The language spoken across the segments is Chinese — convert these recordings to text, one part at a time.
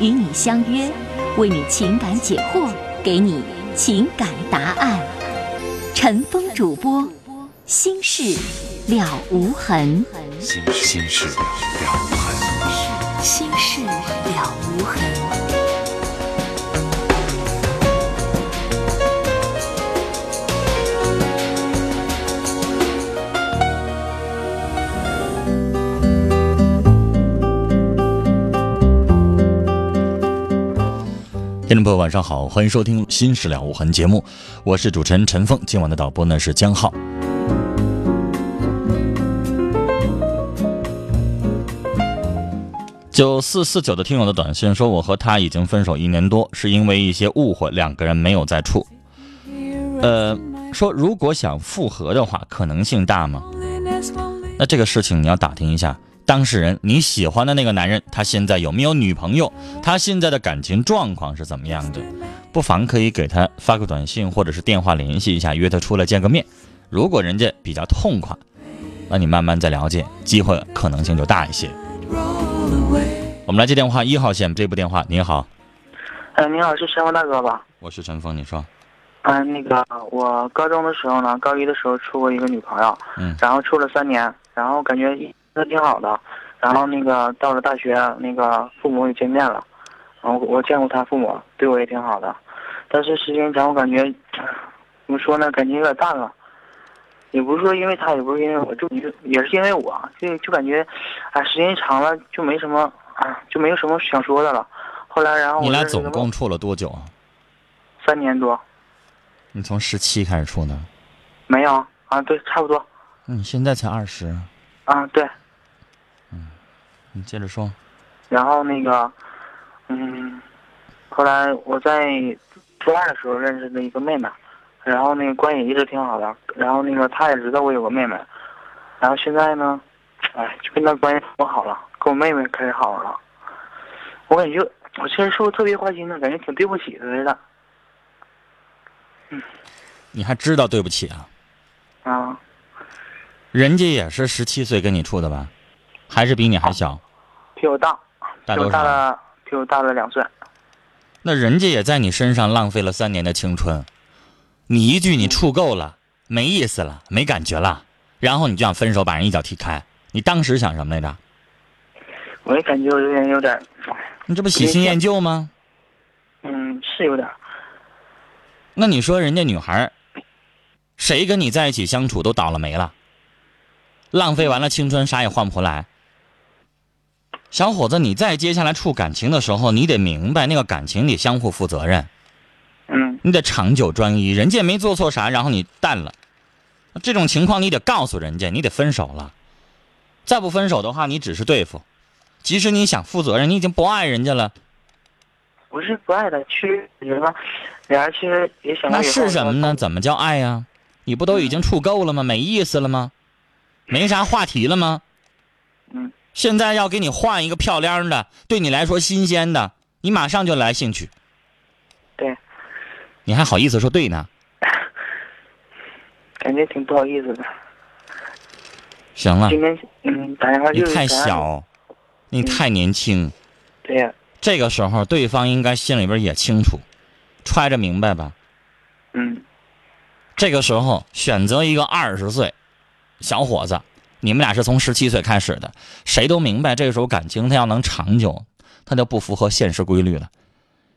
与你相约，为你情感解惑，给你情感答案。陈峰主播，心事了无痕。心心事了无痕。心事了无痕。听众朋友，晚上好，欢迎收听《新事了无痕》节目，我是主持人陈峰。今晚的导播呢是江浩。九四四九的听友的短信说，我和他已经分手一年多，是因为一些误会，两个人没有再处。呃，说如果想复合的话，可能性大吗？那这个事情你要打听一下。当事人，你喜欢的那个男人，他现在有没有女朋友？他现在的感情状况是怎么样的？不妨可以给他发个短信，或者是电话联系一下，约他出来见个面。如果人家比较痛快，那你慢慢再了解，机会可能性就大一些。我们来接电话，一号线这部电话，您好。哎，你好，是陈峰大哥吧？我是陈峰，你说。嗯，那个我高中的时候呢，高一的时候处过一个女朋友，嗯，然后处了三年，然后感觉。那挺好的，然后那个到了大学，那个父母也见面了，然后我见过他父母，对我也挺好的，但是时间长，我感觉怎么说呢，感情有点淡了，也不是说因为他，也不是因为我，就也是因为我，就就感觉，哎，时间长了就没什么啊，就没有什么想说的了。后来，然后你俩总共处了多久啊？三年多。你从十七开始处的？没有啊，对，差不多。那你现在才二十？啊，对。你接着说，然后那个，嗯，后来我在初二的时候认识的一个妹妹，然后那个关系一直挺好的，然后那个她也知道我有个妹妹，然后现在呢，哎，就跟她关系不好了，跟我妹妹开始好了，我感觉我其实是不是特别花心呢？感觉挺对不起她似的。嗯，你还知道对不起啊？啊，人家也是十七岁跟你处的吧？还是比你还小？比我大，比我大了，比我大了两岁。那人家也在你身上浪费了三年的青春，你一句你处够了，没意思了，没感觉了，然后你就想分手，把人一脚踢开。你当时想什么来着？我也感觉我有点有点。你这不喜新厌旧吗？嗯，是有点。那你说人家女孩，谁跟你在一起相处都倒了霉了，浪费完了青春，啥也换不回来。小伙子，你再接下来处感情的时候，你得明白那个感情得相互负责任，嗯，你得长久专一。人家没做错啥，然后你淡了，这种情况你得告诉人家，你得分手了。再不分手的话，你只是对付。即使你想负责任，你已经不爱人家了。不是不爱的，其实人其实也想。那是什么呢？怎么叫爱呀？你不都已经处够了吗？没意思了吗？没啥话题了吗？嗯。现在要给你换一个漂亮的，对你来说新鲜的，你马上就来兴趣。对，你还好意思说对呢？感觉挺不好意思的。行了。今天嗯，打电话就你太小，你太年轻。对呀。这个时候，对方应该心里边也清楚，揣着明白吧。嗯。这个时候选择一个二十岁小伙子。你们俩是从十七岁开始的，谁都明白，这个时候感情它要能长久，它就不符合现实规律了。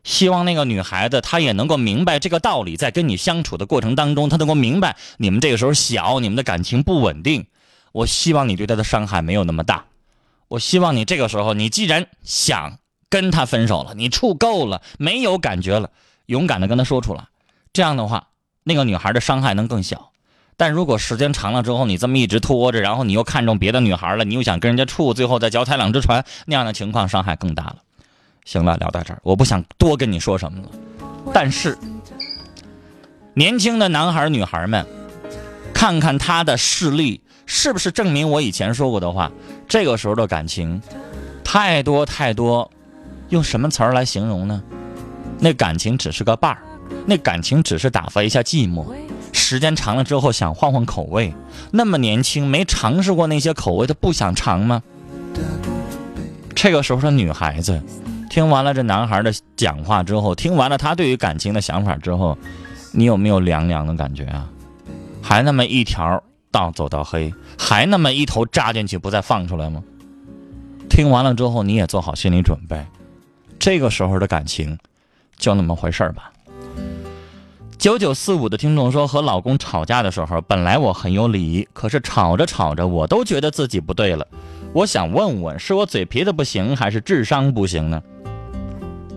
希望那个女孩子她也能够明白这个道理，在跟你相处的过程当中，她能够明白你们这个时候小，你们的感情不稳定。我希望你对她的伤害没有那么大。我希望你这个时候，你既然想跟他分手了，你处够了，没有感觉了，勇敢的跟他说出来，这样的话，那个女孩的伤害能更小。但如果时间长了之后，你这么一直拖着，然后你又看中别的女孩了，你又想跟人家处，最后再脚踩两只船，那样的情况伤害更大了。行了，聊到这儿，我不想多跟你说什么了。但是，年轻的男孩女孩们，看看他的事例，是不是证明我以前说过的话？这个时候的感情，太多太多，用什么词儿来形容呢？那感情只是个伴儿，那感情只是打发一下寂寞。时间长了之后，想换换口味。那么年轻，没尝试过那些口味，他不想尝吗？这个时候的女孩子，听完了这男孩的讲话之后，听完了他对于感情的想法之后，你有没有凉凉的感觉啊？还那么一条道走到黑，还那么一头扎进去不再放出来吗？听完了之后，你也做好心理准备，这个时候的感情，就那么回事儿吧。九九四五的听众说，和老公吵架的时候，本来我很有理，可是吵着吵着，我都觉得自己不对了。我想问问，是我嘴皮子不行，还是智商不行呢？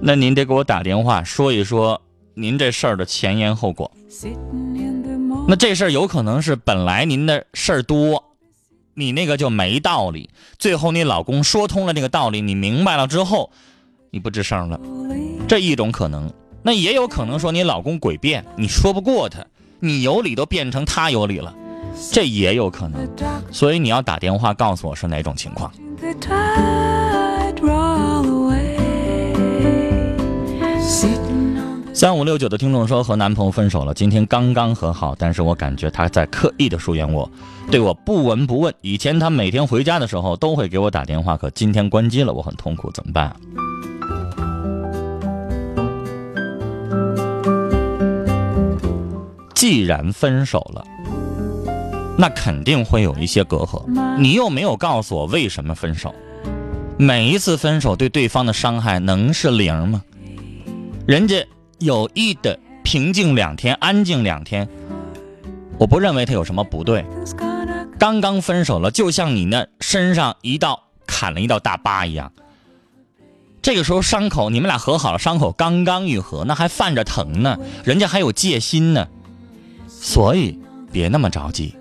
那您得给我打电话说一说您这事儿的前因后果。那这事儿有可能是本来您的事儿多，你那个就没道理，最后你老公说通了这个道理，你明白了之后，你不吱声了，这一种可能。那也有可能说你老公诡辩，你说不过他，你有理都变成他有理了，这也有可能。所以你要打电话告诉我是哪种情况。三五六九的听众说和男朋友分手了，今天刚刚和好，但是我感觉他在刻意的疏远我，对我不闻不问。以前他每天回家的时候都会给我打电话，可今天关机了，我很痛苦，怎么办？既然分手了，那肯定会有一些隔阂。你又没有告诉我为什么分手，每一次分手对对方的伤害能是零吗？人家有意的平静两天，安静两天，我不认为他有什么不对。刚刚分手了，就像你那身上一道砍了一道大疤一样。这个时候伤口，你们俩和好了，伤口刚刚愈合，那还泛着疼呢，人家还有戒心呢。所以，别那么着急。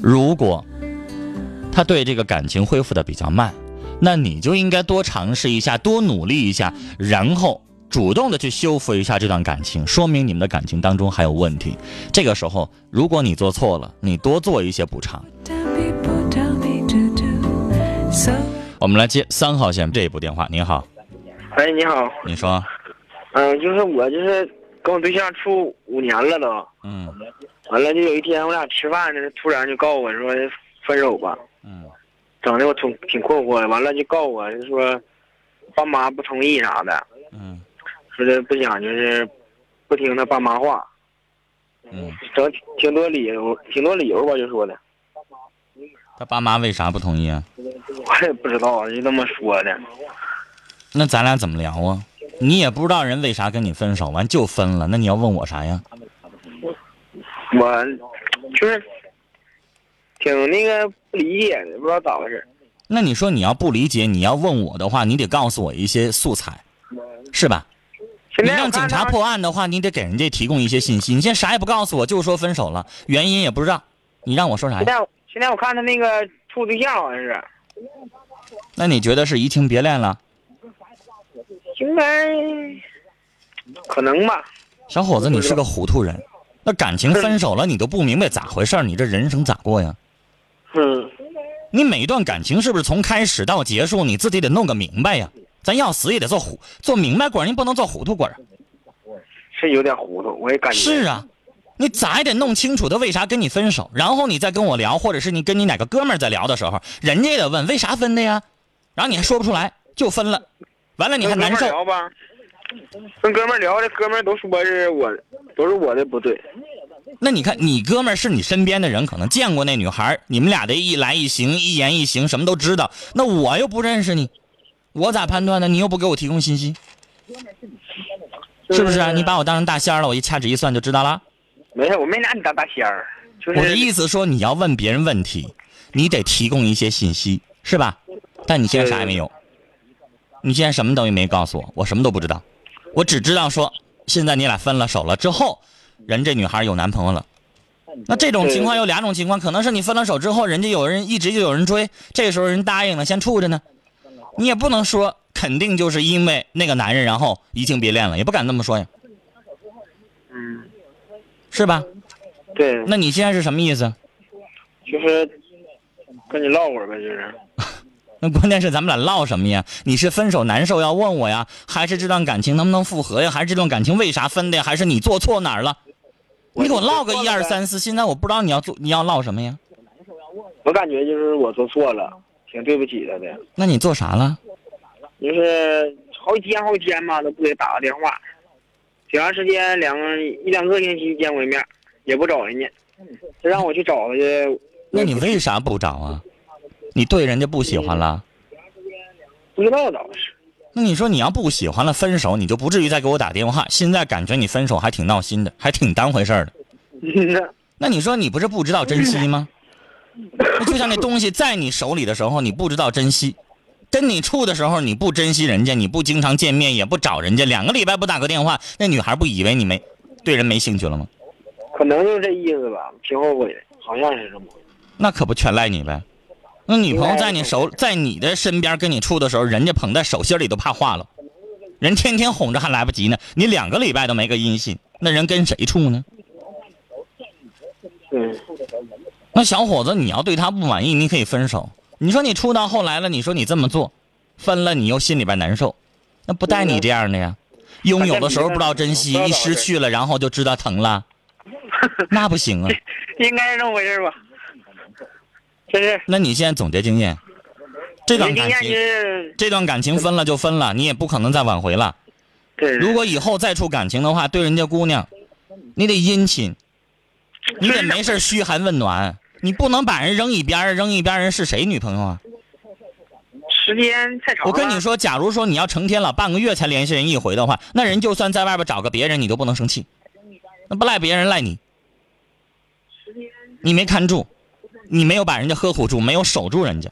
如果他对这个感情恢复的比较慢，那你就应该多尝试一下，多努力一下，然后主动的去修复一下这段感情，说明你们的感情当中还有问题。这个时候，如果你做错了，你多做一些补偿。我们来接三号线这一部电话。你好，喂，你好，你说，嗯，就是我就是跟我对象处五年了都，嗯。完了就有一天我俩吃饭呢，突然就告诉我说分手吧，嗯。整的我挺挺困惑的，完了就告诉我就说爸妈不同意啥的，嗯。说的不想就是不听他爸妈话，嗯，整挺多理由，挺多理由吧，就说的，他爸妈为啥不同意啊？我也不知道，就这么说的。那咱俩怎么聊啊？你也不知道人为啥跟你分手，完就分了，那你要问我啥呀？我就是挺那个不理解的，不知道咋回事。那你说你要不理解，你要问我的话，你得告诉我一些素材，是吧？你让警察破案的话，你得给人家提供一些信息。你现在啥也不告诉我，就说分手了，原因也不知道，你让我说啥呀？现在现在我看他那个处对象好像是，那你觉得是移情别恋了？应该可能吧。小伙子，你是个糊涂人。那感情分手了，你都不明白咋回事儿你这人生咋过呀？嗯，你每一段感情是不是从开始到结束，你自己得弄个明白呀？咱要死也得做糊做明白鬼儿，你不能做糊涂鬼儿。是有点糊涂，我也感觉。是啊，你咋也得弄清楚他为啥跟你分手，然后你再跟我聊，或者是你跟你哪个哥们儿在聊的时候，人家也得问为啥分的呀，然后你还说不出来，就分了，完了你还难受跟哥们。聊吧，跟哥们儿聊，这哥们儿都说是我，都是我的不对。那你看，你哥们儿是你身边的人，可能见过那女孩，你们俩的一来一行、一言一行，什么都知道。那我又不认识你，我咋判断呢？你又不给我提供信息，是不是啊？你把我当成大仙儿了，我一掐指一算就知道了。没事，我没拿你当大仙儿，就是我的意思说，你要问别人问题，你得提供一些信息，是吧？但你现在啥也没有，你现在什么东西没告诉我，我什么都不知道，我只知道说，现在你俩分了手了之后，人这女孩有男朋友了。那这种情况有两种情况，可能是你分了手之后，人家有人一直就有人追，这个时候人答应了，先处着呢。你也不能说肯定就是因为那个男人，然后移情别恋了，也不敢这么说呀，嗯，是吧？对，那你现在是什么意思？就是跟你唠会儿呗，就是。那关键是咱们俩唠什么呀？你是分手难受要问我呀，还是这段感情能不能复合呀？还是这段感情为啥分的呀？还是你做错哪儿了？你给我唠个一二三四，现在我不知道你要做你要唠什么呀？我感觉就是我做错了，挺对不起他的。那你做啥了？就是好几天好几天吧，都不给打个电话，挺长时间两一两个星期见过一面，也不找人家，就让我去找他去。那你为啥不找啊？你对人家不喜欢了？不知道倒是？那你说你要不喜欢了分手，你就不至于再给我打电话。现在感觉你分手还挺闹心的，还挺当回事儿的。那你说你不是不知道珍惜吗？那就像那东西在你手里的时候，你不知道珍惜；跟你处的时候，你不珍惜人家，你不经常见面，也不找人家，两个礼拜不打个电话，那女孩不以为你没对人没兴趣了吗？可能就是这意思吧，挺后悔的，好像是这么回事。那可不全赖你呗。那女朋友在你手，在你的身边跟你处的时候，人家捧在手心里都怕化了，人天天哄着还来不及呢。你两个礼拜都没个音信，那人跟谁处呢？嗯，那小伙子，你要对他不满意，你可以分手。你说你处到后来了，你说你这么做，分了你又心里边难受，那不带你这样的呀？拥有的时候不知道珍惜，一失去了然后就知道疼了，那不行啊。应该是这么回事吧？那你现在总结经验，这段感情，这段感情分了就分了，你也不可能再挽回了。对。如果以后再处感情的话，对人家姑娘，你得殷勤，你得没事嘘寒问暖，你不能把人扔一边儿，扔一边儿人是谁女朋友啊？时间太长。我跟你说，假如说你要成天了，半个月才联系人一回的话，那人就算在外边找个别人，你都不能生气，那不赖别人赖你，你没看住，你没有把人家呵护住，没有守住人家。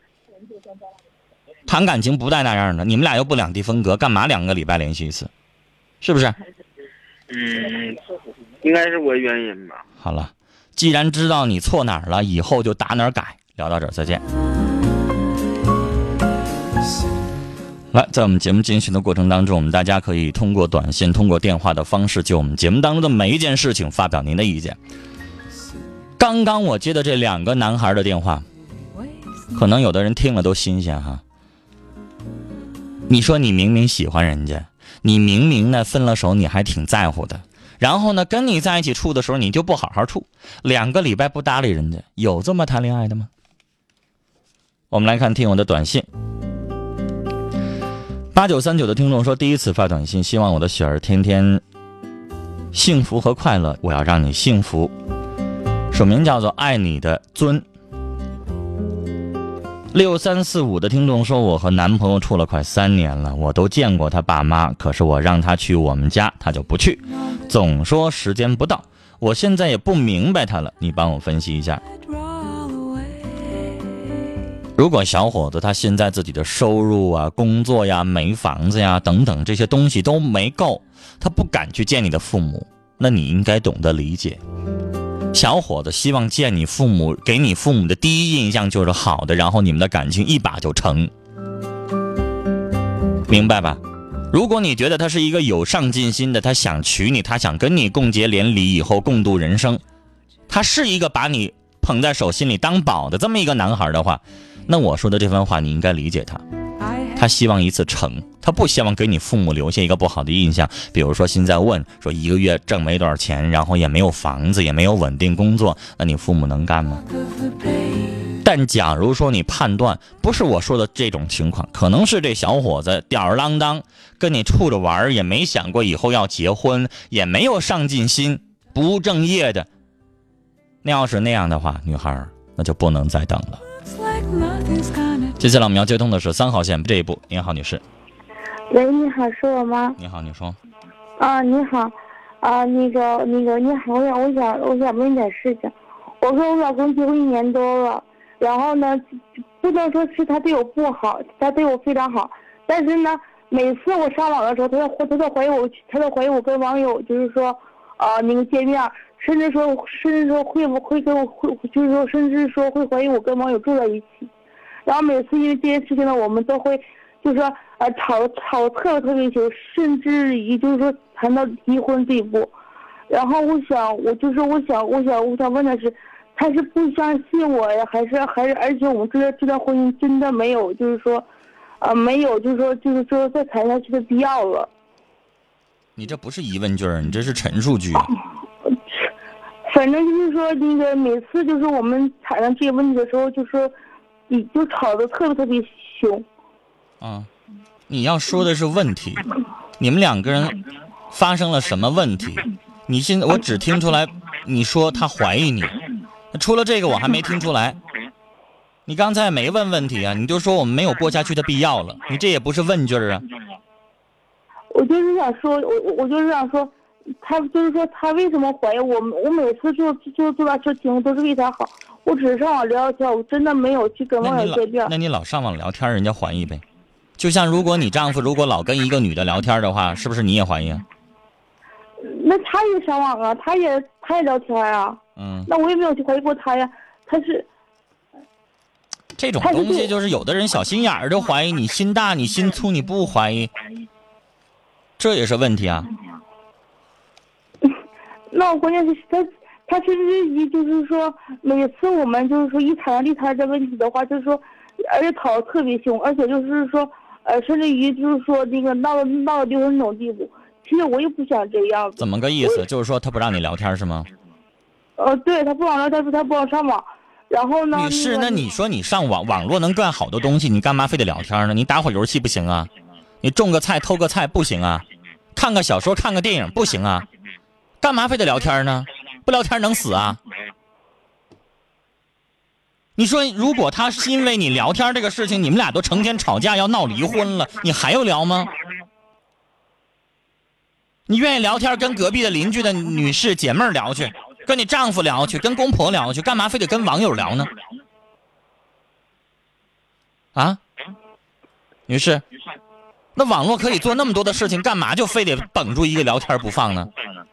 谈感情不带那样的，你们俩又不两地分隔，干嘛两个礼拜联系一次？是不是？嗯，应该是我原因吧。好了，既然知道你错哪儿了，以后就打哪儿改。聊到这儿，再见。来，在我们节目进行的过程当中，我们大家可以通过短信、通过电话的方式，就我们节目当中的每一件事情发表您的意见。刚刚我接的这两个男孩的电话，可能有的人听了都新鲜哈。你说你明明喜欢人家，你明明呢分了手你还挺在乎的，然后呢跟你在一起处的时候你就不好好处，两个礼拜不搭理人家，有这么谈恋爱的吗？我们来看听友的短信。八九三九的听众说，第一次发短信，希望我的雪儿天天幸福和快乐，我要让你幸福。署名叫做爱你的尊。六三四五的听众说，我和男朋友处了快三年了，我都见过他爸妈，可是我让他去我们家，他就不去，总说时间不到。我现在也不明白他了，你帮我分析一下。如果小伙子他现在自己的收入啊、工作呀、没房子呀等等这些东西都没够，他不敢去见你的父母，那你应该懂得理解。小伙子希望见你父母，给你父母的第一印象就是好的，然后你们的感情一把就成，明白吧？如果你觉得他是一个有上进心的，他想娶你，他想跟你共结连理，以后共度人生，他是一个把你捧在手心里当宝的这么一个男孩的话，那我说的这番话你应该理解他。他希望一次成，他不希望给你父母留下一个不好的印象。比如说现在问说一个月挣没多少钱，然后也没有房子，也没有稳定工作，那你父母能干吗？但假如说你判断不是我说的这种情况，可能是这小伙子吊儿郎当，跟你处着玩也没想过以后要结婚，也没有上进心，不务正业的。那要是那样的话，女孩那就不能再等了。接下来我们要接通的是三号线这一部。您好，女士。喂，你好，是我吗？你好，你说。啊，你好，啊，那个，那个，你好，我想，我想，我想问点事情。我跟我老公结婚一年多了，然后呢，不能说是他对我不好，他对我非常好，但是呢，每次我上网的时候，他都他都怀疑我，他都怀疑我跟网友就是说，呃，那个见面，甚至说，甚至说会不会跟我会，就是说，甚至说会怀疑我跟网友住在一起。然后每次因为这件事情呢，我们都会，就是说呃吵吵特别特别久，甚至于就是说谈到离婚这一步。然后我想，我就是我想，我想，我想问的是，他是不相信我呀，还是还是？而且我们这段这段婚姻真的没有，就是说，呃，没有，就是说，就是说再谈下去的必要了。你这不是疑问句儿，你这是陈述句。反正就是说，那个每次就是我们谈上这些问题的时候，就说，你就吵得特别特别凶。啊，你要说的是问题，你们两个人发生了什么问题？你现在我只听出来，你说他怀疑你，除了这个我还没听出来。你刚才没问问题啊，你就说我们没有过下去的必要了，你这也不是问句儿啊。我就是想说，我我我就是想说，他就是说他为什么怀疑我？我每次做做做完事情都是为他好，我只是上网聊聊天，我真的没有去跟网友见面。那你老上网聊天，人家怀疑呗？就像如果你丈夫如果老跟一个女的聊天的话，是不是你也怀疑？啊？那他也上网啊，他也他也聊天啊。嗯。那我也没有去怀疑过他呀，他是。这种东西就是有的人小心眼儿就怀疑你心大，你心粗你不怀疑，这也是问题啊。那关键是他，他甚至于就是说，每次我们就是说一谈到立谈这问题的话，就是说，而且吵得特别凶，而且就是说，呃，甚至于就是说那个闹闹到离婚那种地步。其实我也不想这样。怎么个意思？就是说他不让你聊天是吗？呃，对他不让聊天，说他不让上网。然后呢？女士，那你说你上网网络能赚好多东西，你干嘛非得聊天呢？你打会儿游戏不行啊？你种个菜偷个菜不行啊？看个小说看个电影不行啊？干嘛非得聊天呢？不聊天能死啊？你说如果他是因为你聊天这个事情，你们俩都成天吵架要闹离婚了，你还要聊吗？你愿意聊天，跟隔壁的邻居的女士姐妹聊去。跟你丈夫聊去，跟公婆聊去，干嘛非得跟网友聊呢？啊，女士，那网络可以做那么多的事情，干嘛就非得绷住一个聊天不放呢？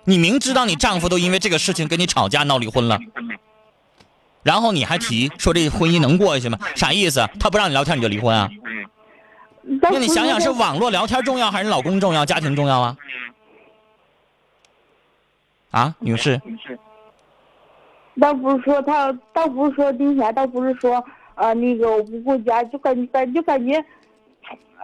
你明知道你丈夫都因为这个事情跟你吵架闹离婚了，然后你还提说这婚姻能过下去吗？啥意思？他不让你聊天你就离婚啊？那你想想是网络聊天重要还是老公重要、家庭重要啊？啊，女士。倒不是说他，倒不是说那啥，倒不是说啊，那个我不顾家，就感感就感觉，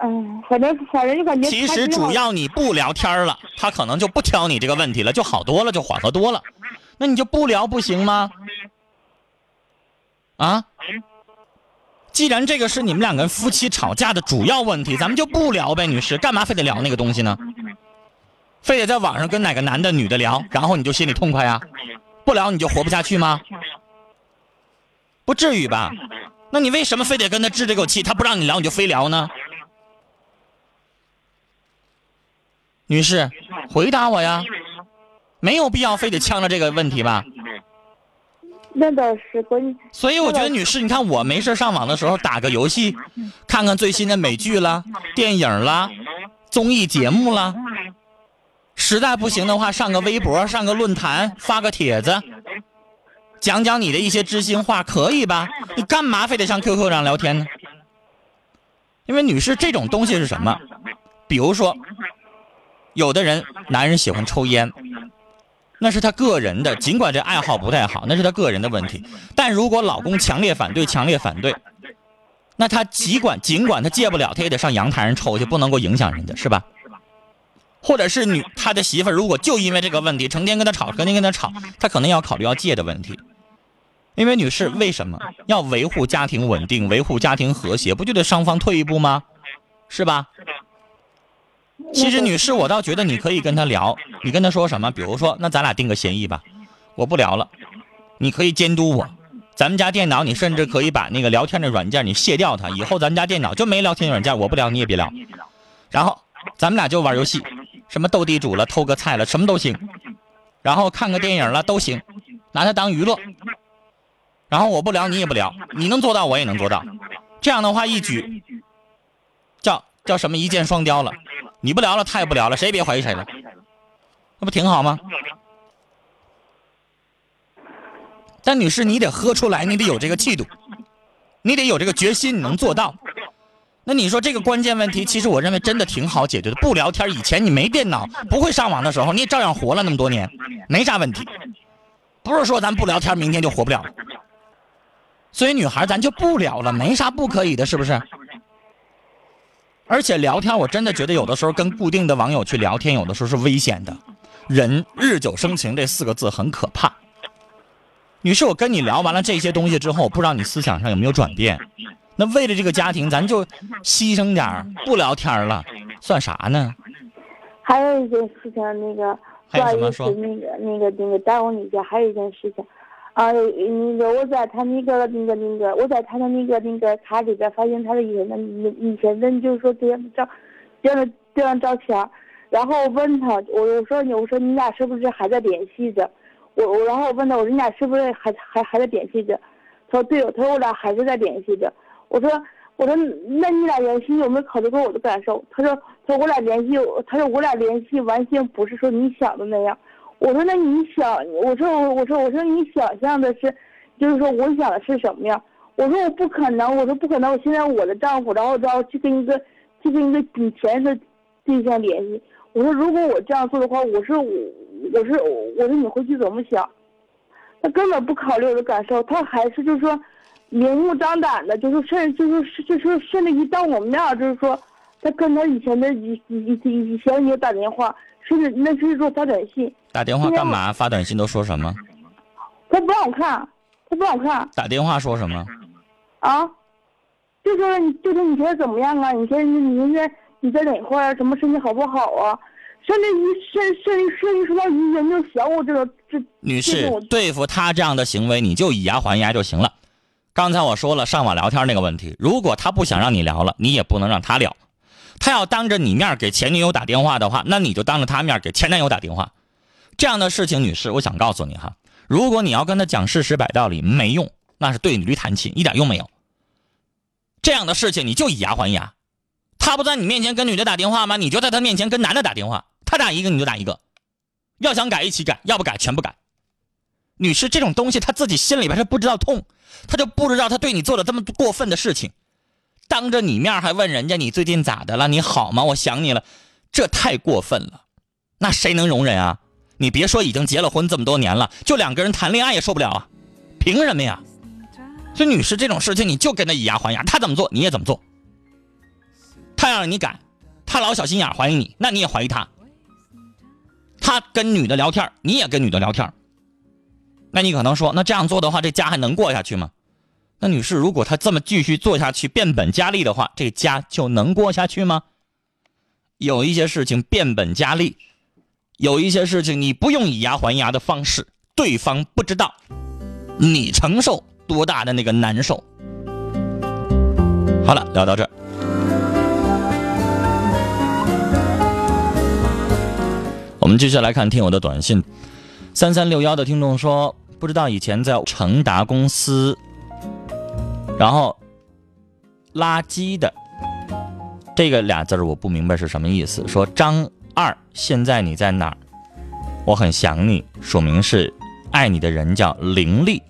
嗯，反正反正就感觉。其实主要你不聊天了，他可能就不挑你这个问题了，就好多了，就缓和多了。那你就不聊不行吗？啊？既然这个是你们两个人夫妻吵架的主要问题，咱们就不聊呗，女士，干嘛非得聊那个东西呢？非得在网上跟哪个男的、女的聊，然后你就心里痛快呀？不聊你就活不下去吗？不至于吧？那你为什么非得跟他置这口气？他不让你聊，你就非聊呢？女士，回答我呀！没有必要非得呛着这个问题吧？那倒是，所以我觉得，女士，你看我没事上网的时候打个游戏，看看最新的美剧啦、电影啦、综艺节目啦。实在不行的话，上个微博，上个论坛，发个帖子，讲讲你的一些知心话，可以吧？你干嘛非得上 QQ 上聊天呢？因为女士，这种东西是什么？比如说，有的人男人喜欢抽烟，那是他个人的，尽管这爱好不太好，那是他个人的问题。但如果老公强烈反对，强烈反对，那他尽管尽管他戒不了，他也得上阳台上抽去，不能够影响人家，是吧？或者是女他的媳妇，如果就因为这个问题成天跟他吵，成天跟他吵，他可能要考虑要戒的问题。因为女士为什么要维护家庭稳定、维护家庭和谐，不就得双方退一步吗？是吧？其实女士，我倒觉得你可以跟他聊，你跟他说什么？比如说，那咱俩定个协议吧，我不聊了，你可以监督我。咱们家电脑，你甚至可以把那个聊天的软件你卸掉它，以后咱们家电脑就没聊天软件，我不聊你也别聊。然后咱们俩就玩游戏。什么斗地主了，偷个菜了，什么都行，然后看个电影了都行，拿它当娱乐。然后我不聊，你也不聊，你能做到，我也能做到。这样的话一举叫叫什么一箭双雕了。你不聊了，他也不聊了，谁也别怀疑谁了，那不挺好吗？但女士，你得喝出来，你得有这个气度，你得有这个决心，你能做到。那你说这个关键问题，其实我认为真的挺好解决的。不聊天，以前你没电脑、不会上网的时候，你也照样活了那么多年，没啥问题。不是说咱不聊天，明天就活不了。所以女孩咱就不聊了，没啥不可以的，是不是？而且聊天，我真的觉得有的时候跟固定的网友去聊天，有的时候是危险的。人日久生情这四个字很可怕。女士，我跟你聊完了这些东西之后，不知道你思想上有没有转变？那为了这个家庭，咱就牺牲点儿，不聊天了，算啥呢？还有一件事情，那个不好意思，还有什么说那个那个那个耽误你一下，还有一件事情，啊，那个我在他那个那个那个，我在他的那个那个卡里边发现他的以前的以前的，就是说这样照这样的这张照片，然后问他，我我说你我说你俩是不是还在联系着？我我然后我问他，我说你俩是不是还还还在联系着？他说对，他说我俩还是在联系着。我说我说那你俩联系有没有考虑过我的感受？他说他说我俩联系，他说我俩联系完全不是说你想的那样。我说那你想，我说我我说我说你想象的是，就是说我想的是什么样？我说我不可能，我说不可能，我现在我的丈夫，然后然后去跟一个去跟一个以前的对象联系。我说如果我这样做的话，我说我我是我说你回去怎么想？他根本不考虑我的感受，他还是就是说明目张胆的，就是甚至就是就是甚至一当我面儿，就是说他跟他以前的以以以以前也打电话，甚至那是说发短信，打电话干嘛？发短信都说什么？他不让我看，他不让我看打电话说什么？啊，就说你就说你觉得怎么样啊？你现在你现在你在哪块儿啊？什么身体好不好啊？甚至于甚甚至甚至说到你有没有想我这个这女士，对付他这样的行为，你就以牙还牙就行了。刚才我说了上网聊天那个问题，如果他不想让你聊了，你也不能让他聊。他要当着你面给前女友打电话的话，那你就当着他面给前男友打电话。这样的事情，女士，我想告诉你哈，如果你要跟他讲事实摆道理，没用，那是对驴弹琴，一点用没有。这样的事情你就以牙还牙。他不在你面前跟女的打电话吗？你就在他面前跟男的打电话，他打一个你就打一个，要想改一起改，要不改全不改。女士，这种东西他自己心里边他不知道痛，他就不知道他对你做了这么过分的事情，当着你面还问人家你最近咋的了？你好吗？我想你了，这太过分了，那谁能容忍啊？你别说已经结了婚这么多年了，就两个人谈恋爱也受不了啊，凭什么呀？所以女士这种事情你就跟他以牙还牙，他怎么做你也怎么做。他让你改，他老小心眼怀疑你，那你也怀疑他。他跟女的聊天，你也跟女的聊天，那你可能说，那这样做的话，这家还能过下去吗？那女士，如果她这么继续做下去，变本加厉的话，这个家就能过下去吗？有一些事情变本加厉，有一些事情你不用以牙还牙的方式，对方不知道，你承受多大的那个难受。好了，聊到这儿。我们继续来看听友的短信，三三六幺的听众说，不知道以前在成达公司，然后垃圾的这个俩字儿我不明白是什么意思。说张二，现在你在哪儿？我很想你，署名是爱你的人叫林丽。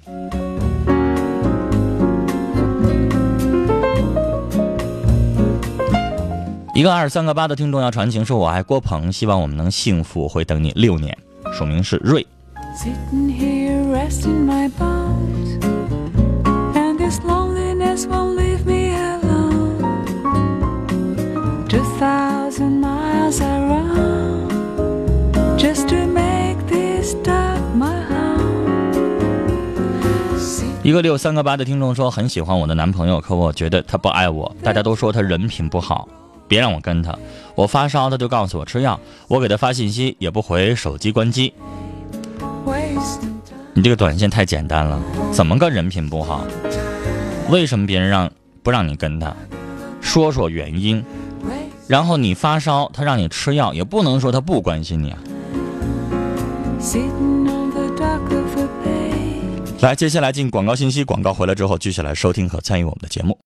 一个二三个八的听众要传情说：“我爱郭鹏，希望我们能幸福，会等你六年。”署名是瑞。Sitting here rest in my bed 一个六三个八的听众说：“很喜欢我的男朋友，可我觉得他不爱我。大家都说他人品不好，别让我跟他。我发烧，他就告诉我吃药，我给他发信息也不回，手机关机。你这个短信太简单了，怎么个人品不好？为什么别人让不让你跟他？说说原因。然后你发烧，他让你吃药，也不能说他不关心你啊。来，接下来进广告信息，广告回来之后，继续来收听和参与我们的节目。